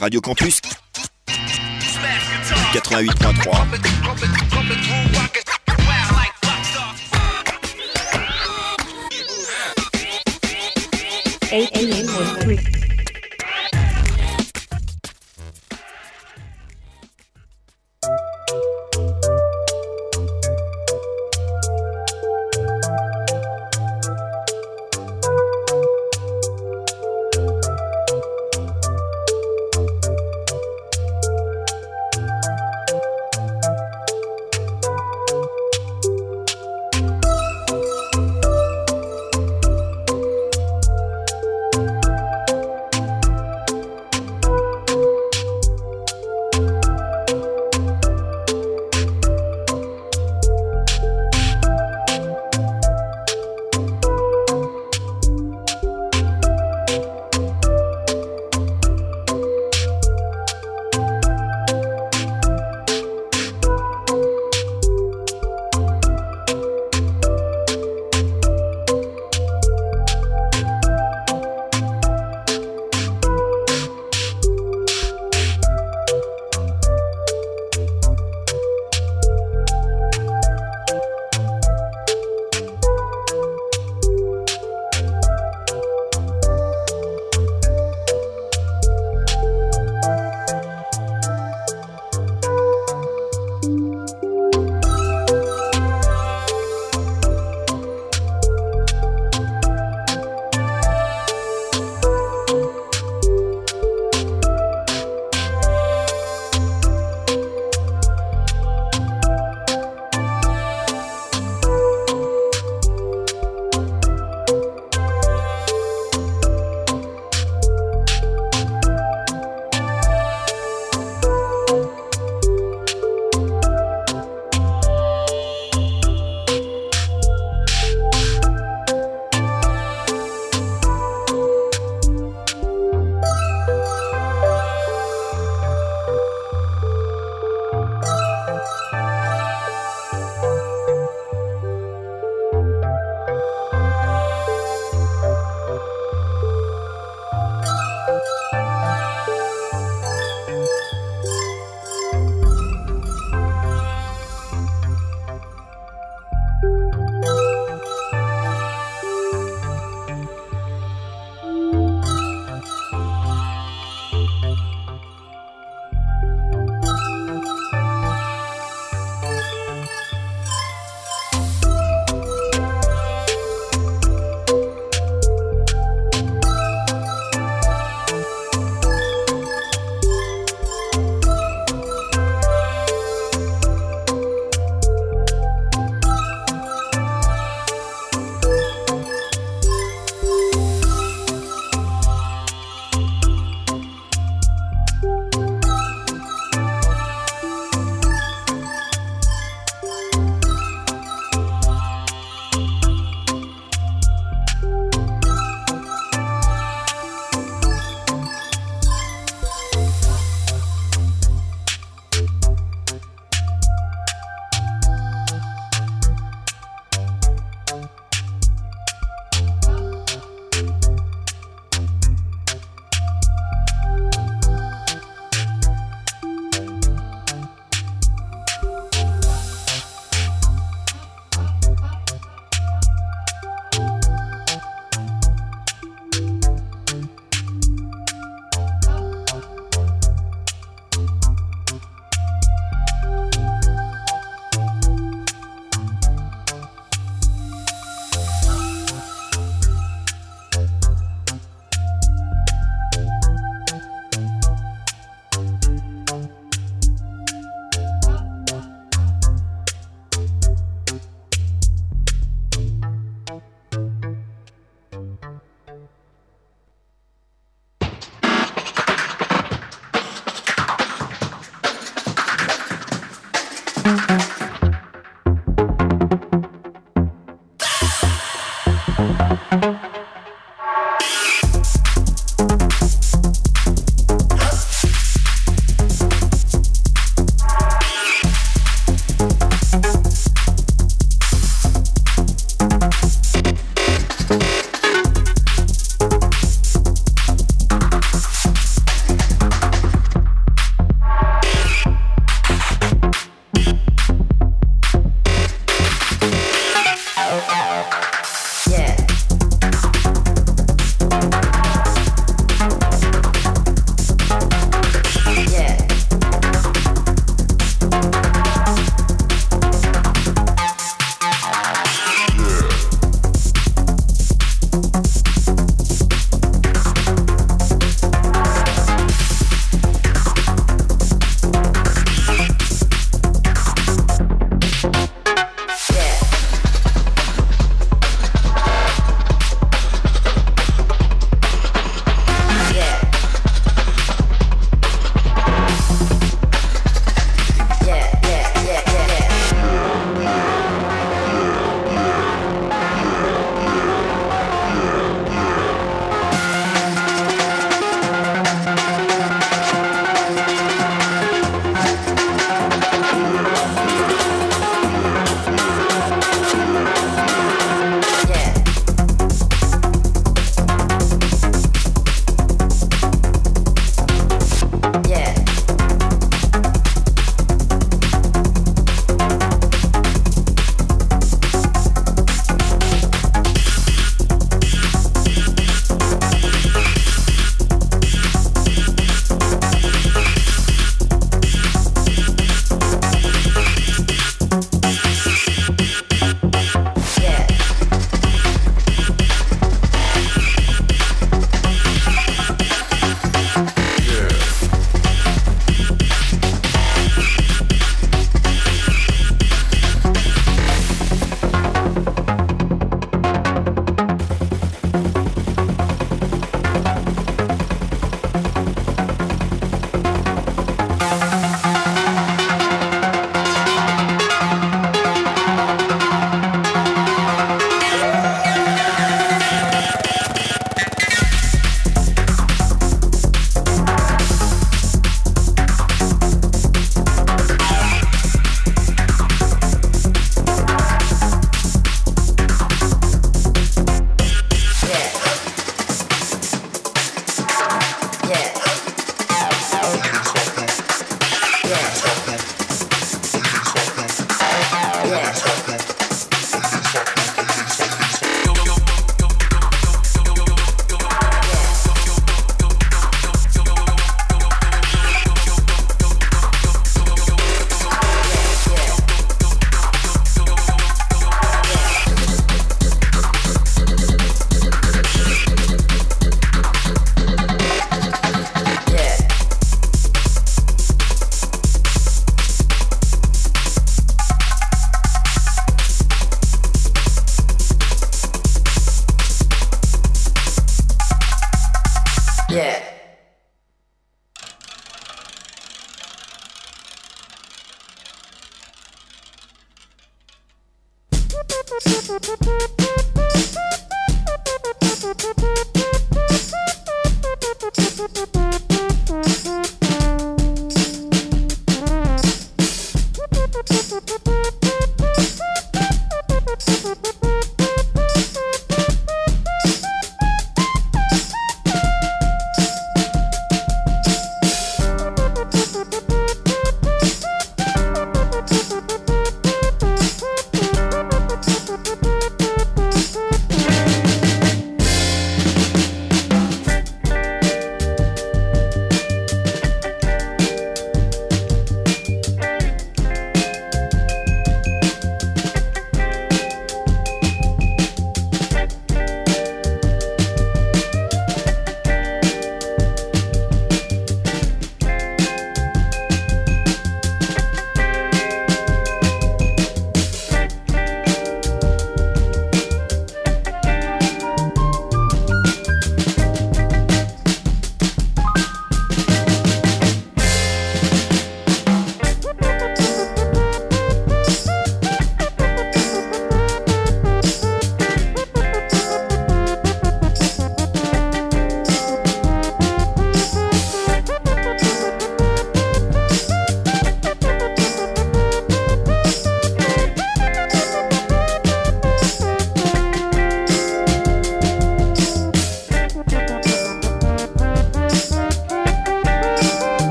Radio Campus 88.3. Eight, eight,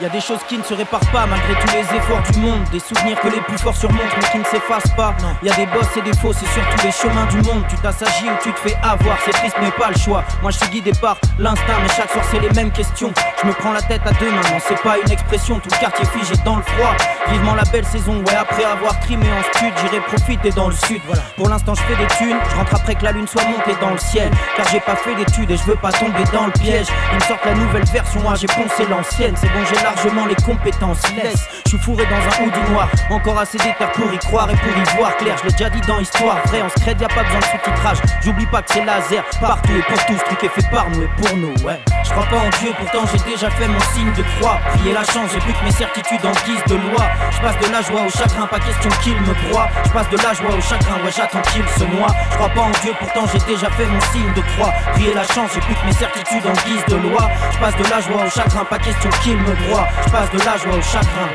Y a des choses qui ne se réparent pas malgré tous les efforts du monde. Des souvenirs que les plus forts surmontent mais qui ne s'effacent pas. Y a des bosses et des faux, c'est surtout les chemins du monde. Tu t'assagis ou tu te fais avoir, c'est triste mais pas le choix. Moi je suis guidé par l'instinct, mais chaque soir c'est les mêmes questions. Je me prends la tête à deux mains, non c'est pas une expression. Tout le quartier figé dans le froid. Vivement la belle saison, ouais après avoir trimé en stud, j'irai profiter dans le sud. Voilà. Pour l'instant je fais des thunes, je rentre après que la lune soit montée dans le ciel. Car j'ai pas fait d'études et je veux pas tomber dans le piège. Ils me sortent la nouvelle version, moi j'ai poncé l'ancienne. C'est bon j'ai largement les compétences. Laisse, je suis fourré dans un hoodie noir. Encore assez d'éther pour y croire et pour y voir clair. Je l'ai déjà dit dans Histoire vrai, on se crée, y'a pas besoin de sous-titrage. J'oublie pas que c'est laser partout et pour tous. Ce truc est fait par nous et pour nous, ouais. Je crois pas en Dieu, pourtant j'ai déjà fait mon signe de croix. Prier la chance, j'ai plus que mes certitudes en guise de loi. Je passe de la joie au chagrin, pas question qu'il me broie. Je passe de la joie au chagrin, ouais, j'attends qu'il se noie. Je crois pas en Dieu, pourtant j'ai déjà fait mon signe de croix. Prier la chance, j'ai plus que mes certitudes en guise de loi. Je passe de la joie au chagrin, pas question qu'il me broie. Je passe de la joie au chagrin.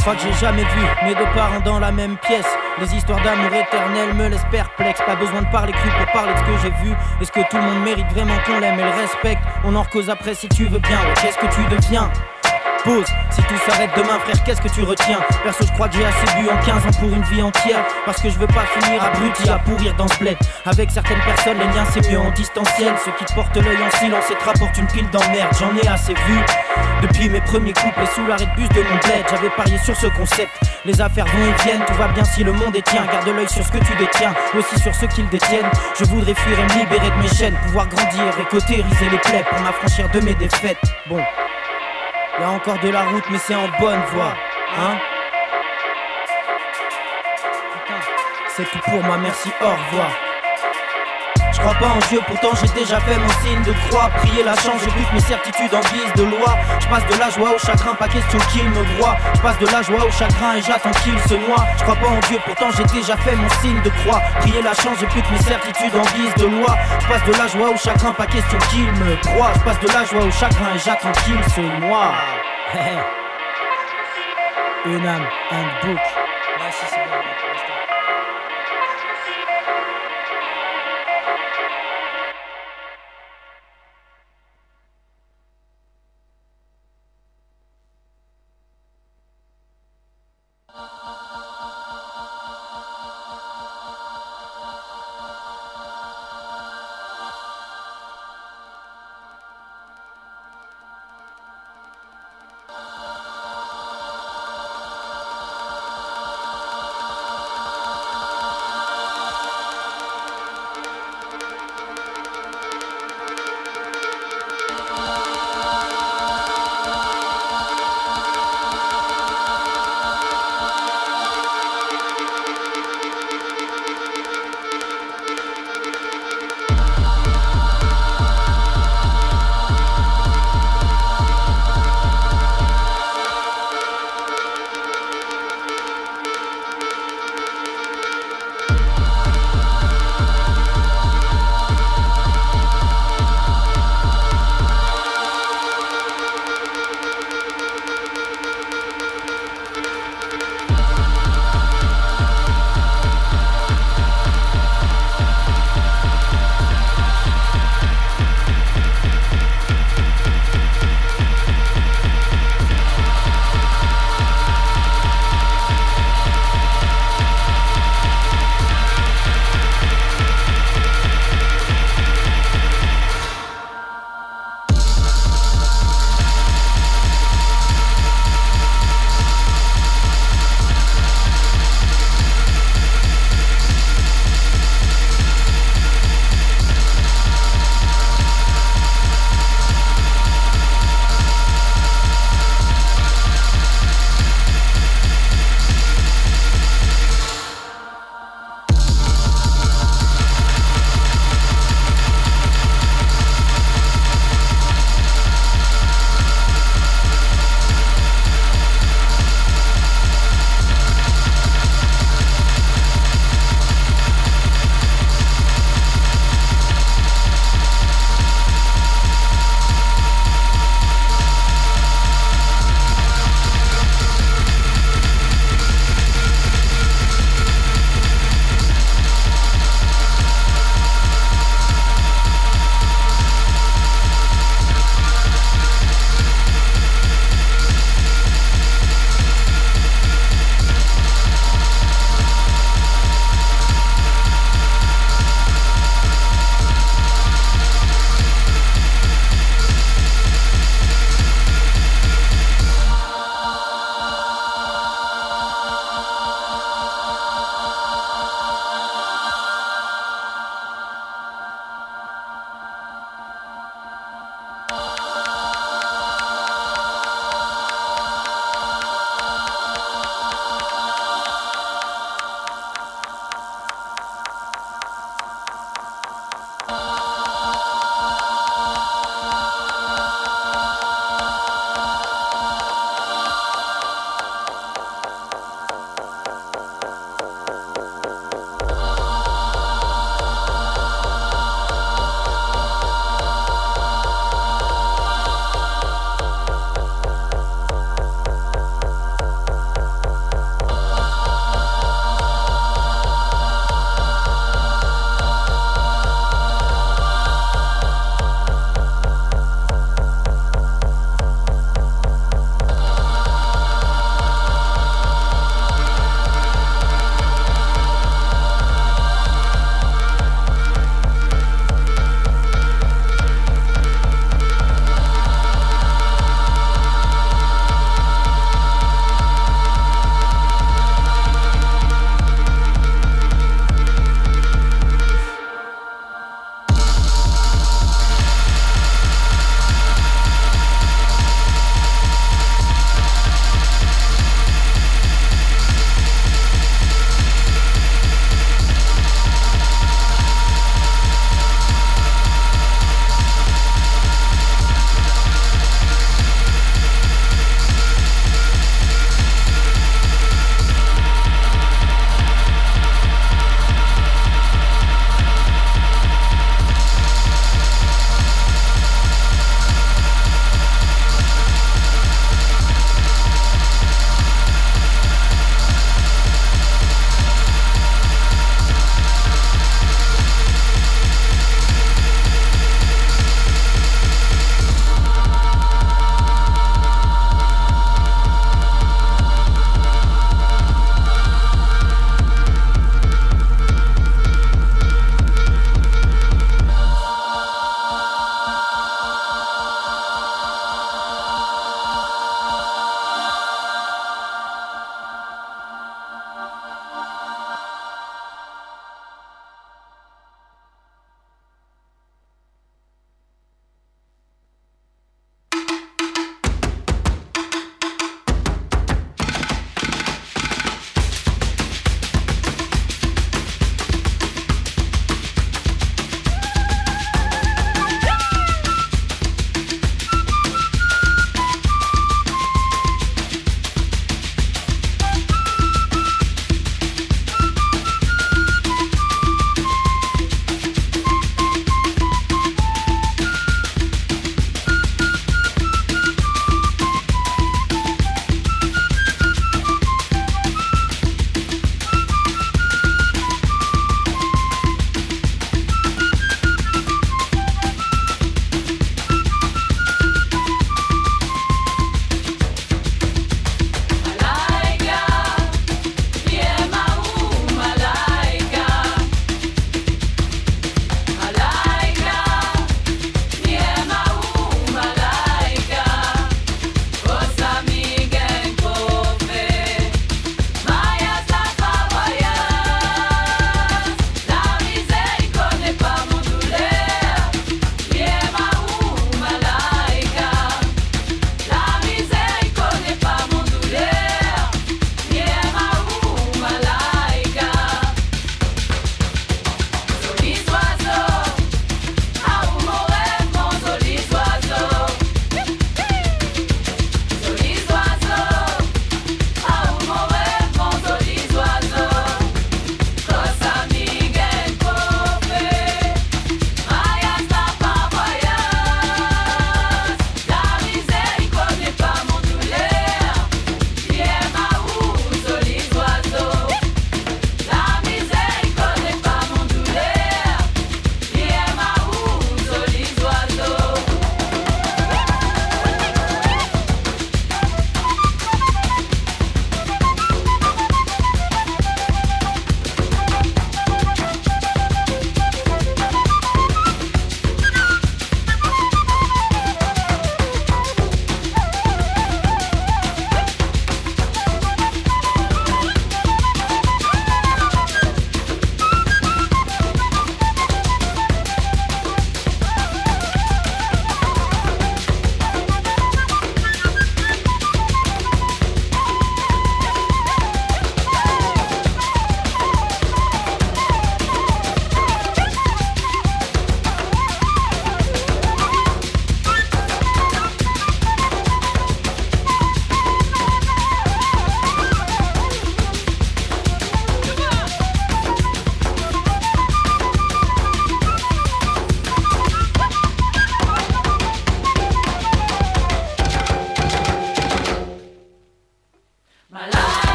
Crois que j'ai jamais vu mes deux parents dans la même pièce. Les histoires d'amour éternel me laissent perplexe. Pas besoin de parler cru pour parler de ce que j'ai vu. Est-ce que tout le monde mérite vraiment qu'on l'aime et le respecte On en cause après si tu veux bien. Qu'est-ce que tu deviens Pause, si tout s'arrête demain frère qu'est-ce que tu retiens? Perso je crois que j'ai assez bu en 15 ans pour une vie entière. Parce que je veux pas finir abruti à pourrir dans ce bled. Avec certaines personnes les liens c'est mieux en distanciel. Ceux qui te portent l'œil en silence et te rapportent une pile d'emmerde. J'en ai assez vu. Depuis mes premiers couples et sous l'arrêt de bus de mon bled J'avais parié sur ce concept. Les affaires vont et viennent, tout va bien si le monde est tien Garde l'œil sur ce que tu détiens, aussi sur ceux qui le détiennent. Je voudrais fuir et me libérer de mes chaînes. Pouvoir grandir et cautériser les plaies Pour m'affranchir de mes défaites. Bon y a encore de la route, mais c'est en bonne voie. Hein c'est tout pour moi, merci, au revoir. Je crois pas en Dieu, pourtant j'ai déjà fait mon signe de croix. Prier la chance, je bute mes certitudes en guise de loi. Je passe de la joie au chagrin, pas question qu'il me voit. Je passe de la joie au chagrin et j'attends qu'il se noie. Je crois pas en Dieu, pourtant j'ai déjà fait mon signe de croix. Prier la chance, je bute mes certitudes en guise de loi. Je passe de la joie au chagrin, pas question qu'il me croit. Je passe de la joie au chagrin et j'attends qu'il se noie. Une âme, un book.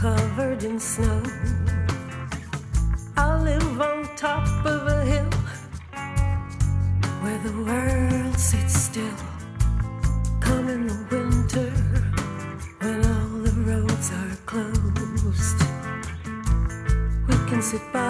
covered in snow. I live on top of a hill where the world sits still. Come in the winter when all the roads are closed, we can sit by.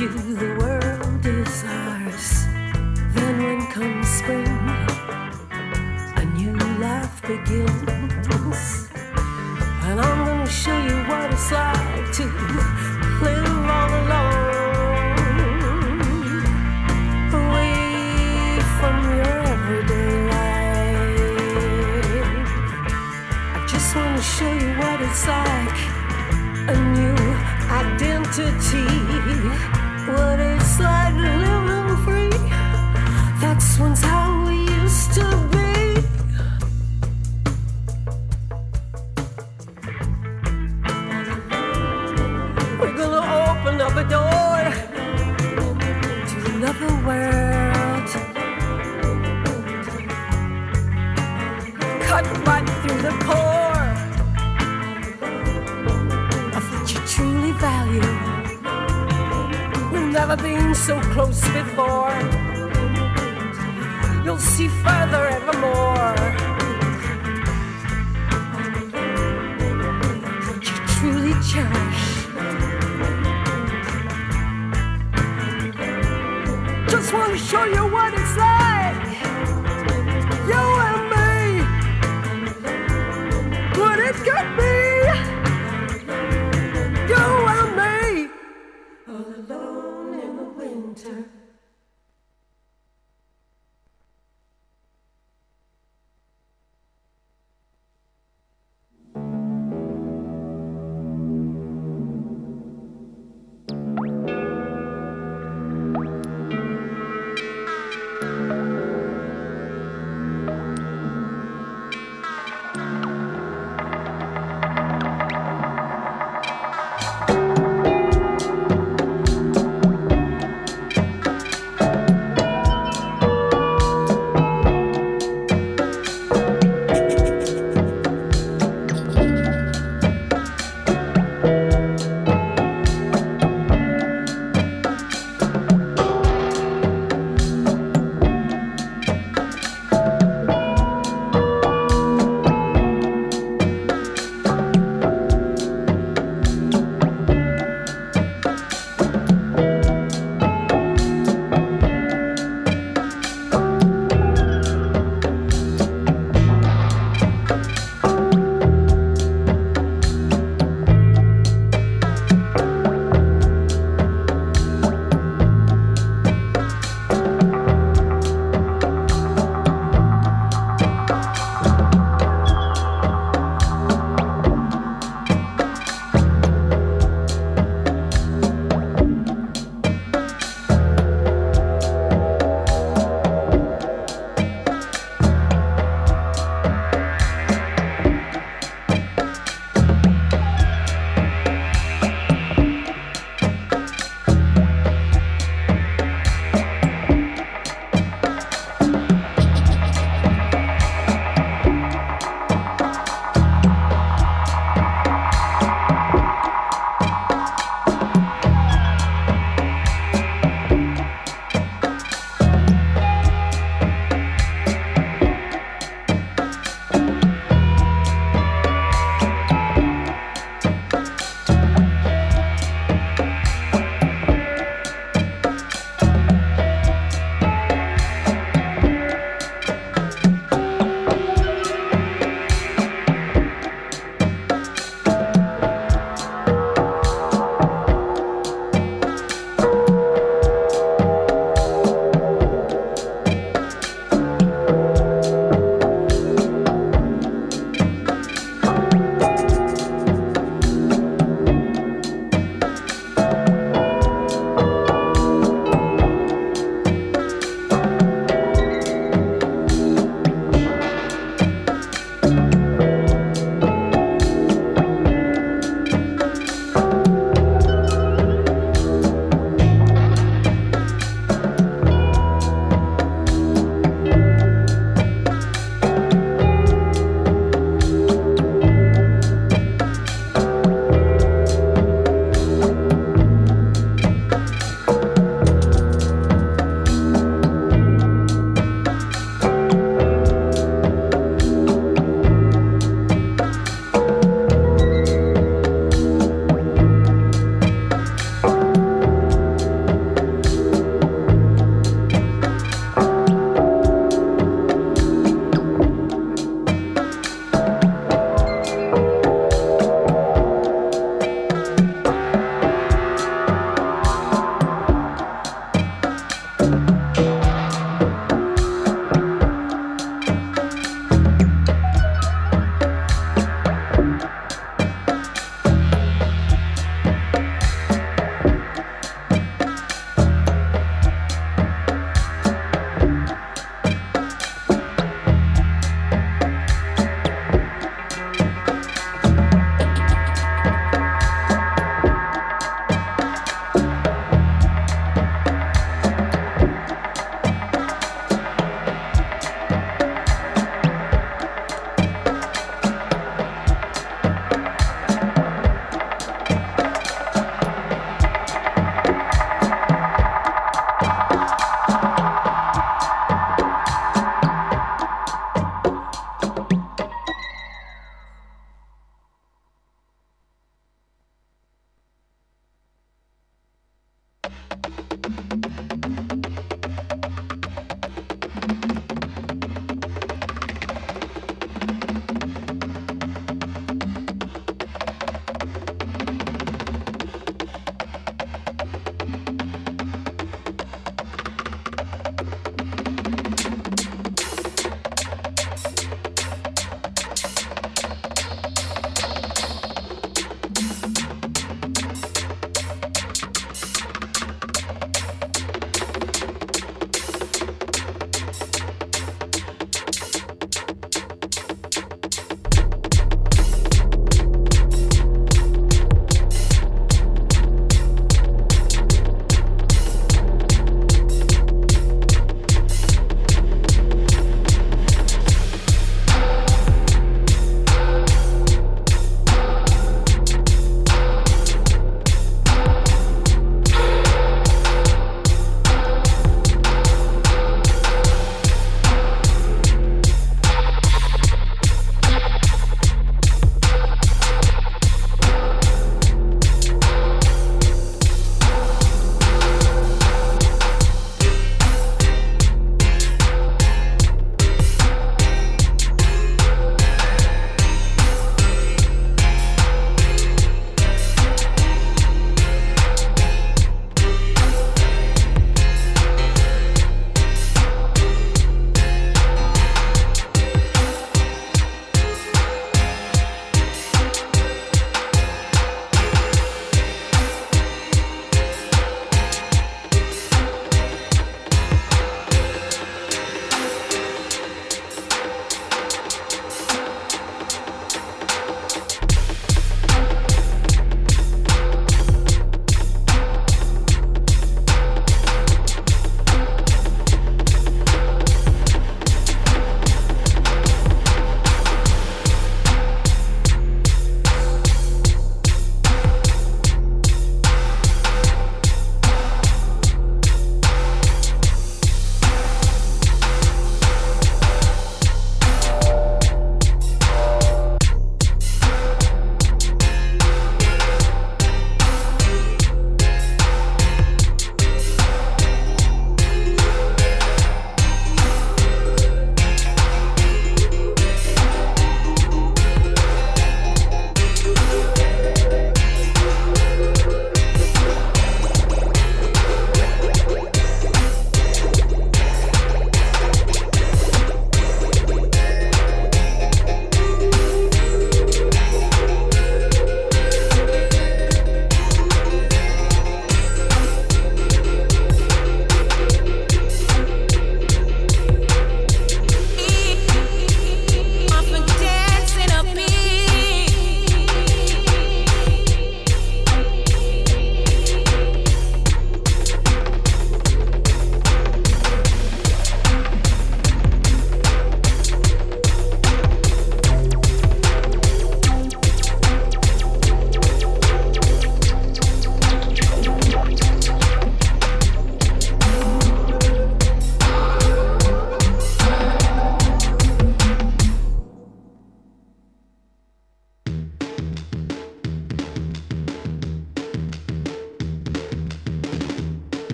you the world is ours. Then when comes spring, a new life begins. And I'm gonna show you what it's like to live all alone. Away from your everyday life. I just wanna show you what it's like. A new identity. What is?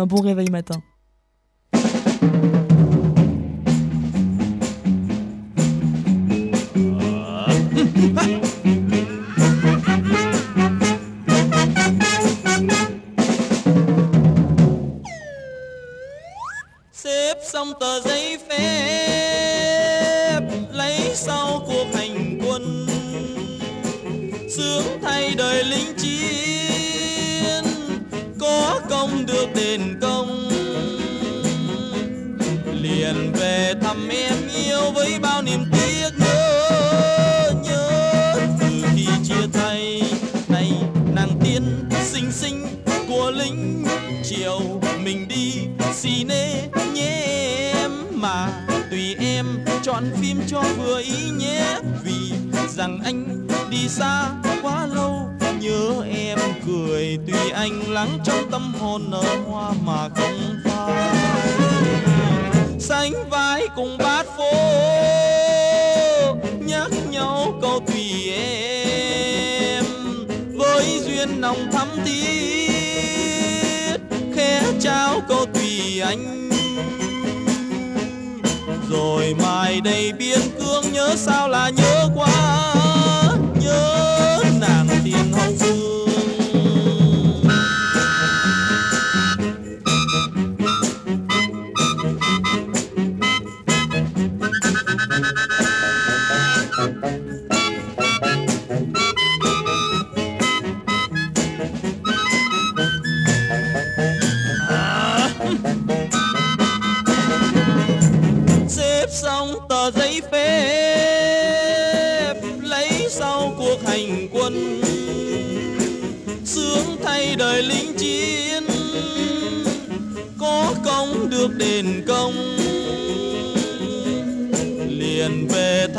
Un bon réveil matin. Cho vừa ý nhé. Vì rằng anh đi xa quá lâu, nhớ em cười. Tuy anh lắng trong tâm hồn nở hoa mà không phai. Sánh vai cùng bát phố nhắc nhau câu tùy em. Với duyên nồng thắm thiết khẽ trao câu tùy anh rồi mai đây biên cương nhớ sao là nhớ quá.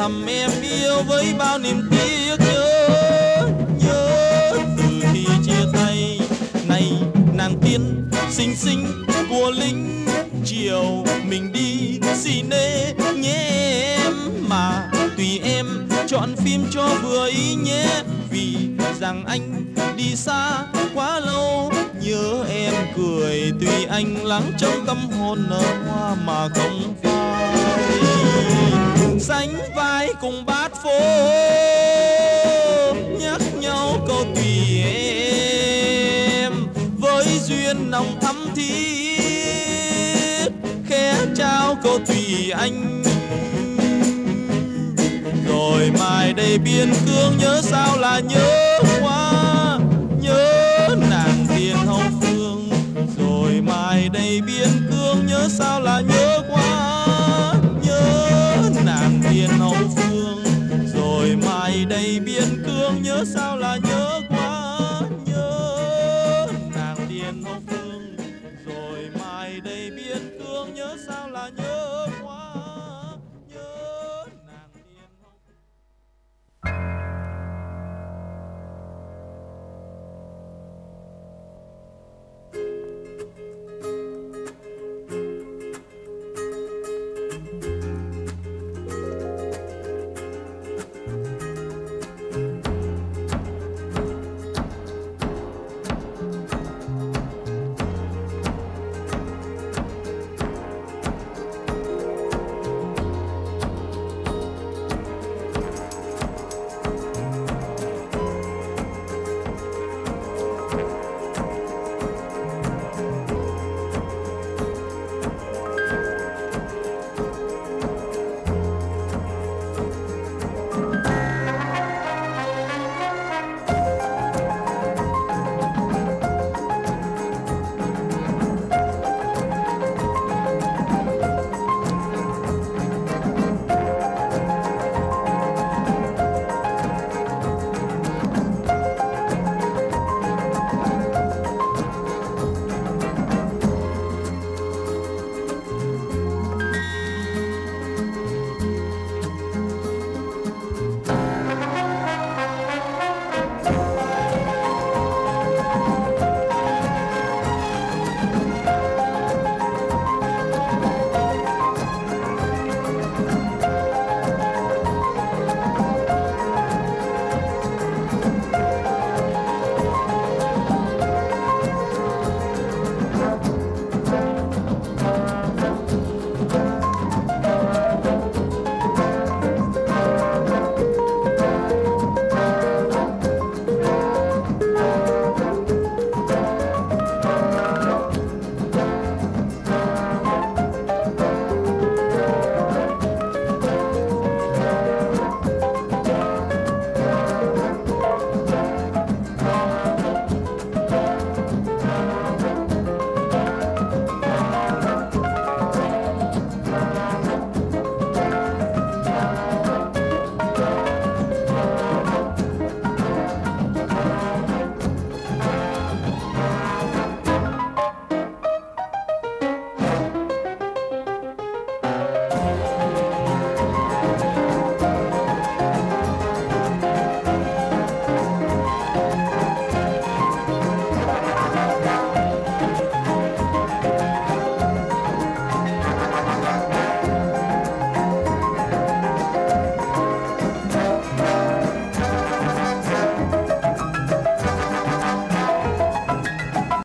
Thầm em yêu với bao niềm tiếc nhớ nhớ, từ khi chia tay này, nàng tiên xinh xinh của lính chiều mình đi xì nê nhé em. Mà tùy em chọn phim cho vừa ý nhé, vì rằng anh đi xa quá lâu. Nhớ em cười tùy anh lắng trong tâm hồn nở hoa mà không phai sánh vai cùng bát phố nhắc nhau câu tùy em. Với duyên nồng thắm thiết, khẽ trao câu tùy anh. Rồi mai đây biên cương nhớ sao là nhớ hoa, nhớ nàng tiền hậu phương. Rồi mai đây biên cương nhớ sao là nhớ Dios habla